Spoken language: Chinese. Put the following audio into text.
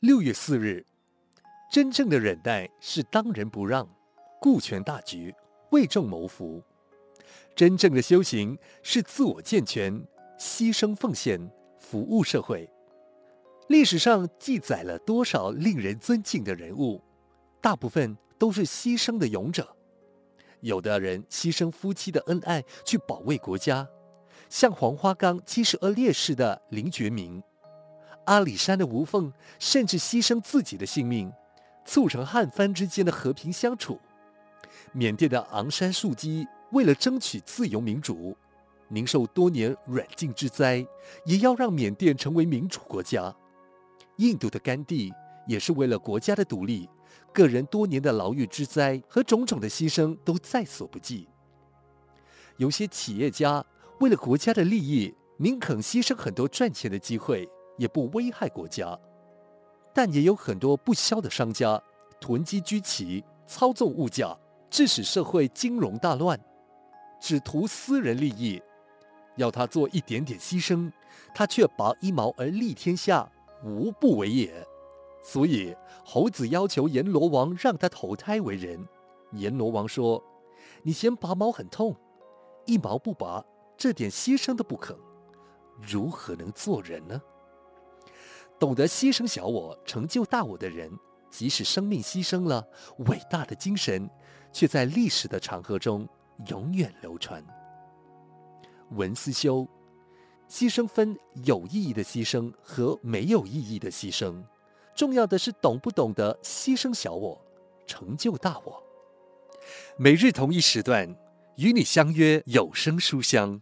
六月四日，真正的忍耐是当仁不让，顾全大局，为众谋福；真正的修行是自我健全，牺牲奉献，服务社会。历史上记载了多少令人尊敬的人物，大部分都是牺牲的勇者。有的人牺牲夫妻的恩爱去保卫国家，像黄花岗七十二烈士的林觉民，阿里山的吴凤甚至牺牲自己的性命，促成汉番之间的和平相处。缅甸的昂山素姬为了争取自由民主，宁受多年软禁之灾，也要让缅甸成为民主国家。印度的甘地也是为了国家的独立，个人多年的牢狱之灾和种种的牺牲都在所不计。有些企业家为了国家的利益，宁肯牺牲很多赚钱的机会，也不危害国家。但也有很多不肖的商家囤积居奇，操纵物价，致使社会金融大乱，只图私人利益。要他做一点点牺牲，他却拔一毛而利天下。无不为也，所以猴子要求阎罗王让他投胎为人。阎罗王说：“你嫌拔毛很痛，一毛不拔，这点牺牲都不肯，如何能做人呢？”懂得牺牲小我、成就大我的人，即使生命牺牲了，伟大的精神却在历史的长河中永远流传。文思修。牺牲分有意义的牺牲和没有意义的牺牲，重要的是懂不懂得牺牲小我，成就大我。每日同一时段与你相约有声书香。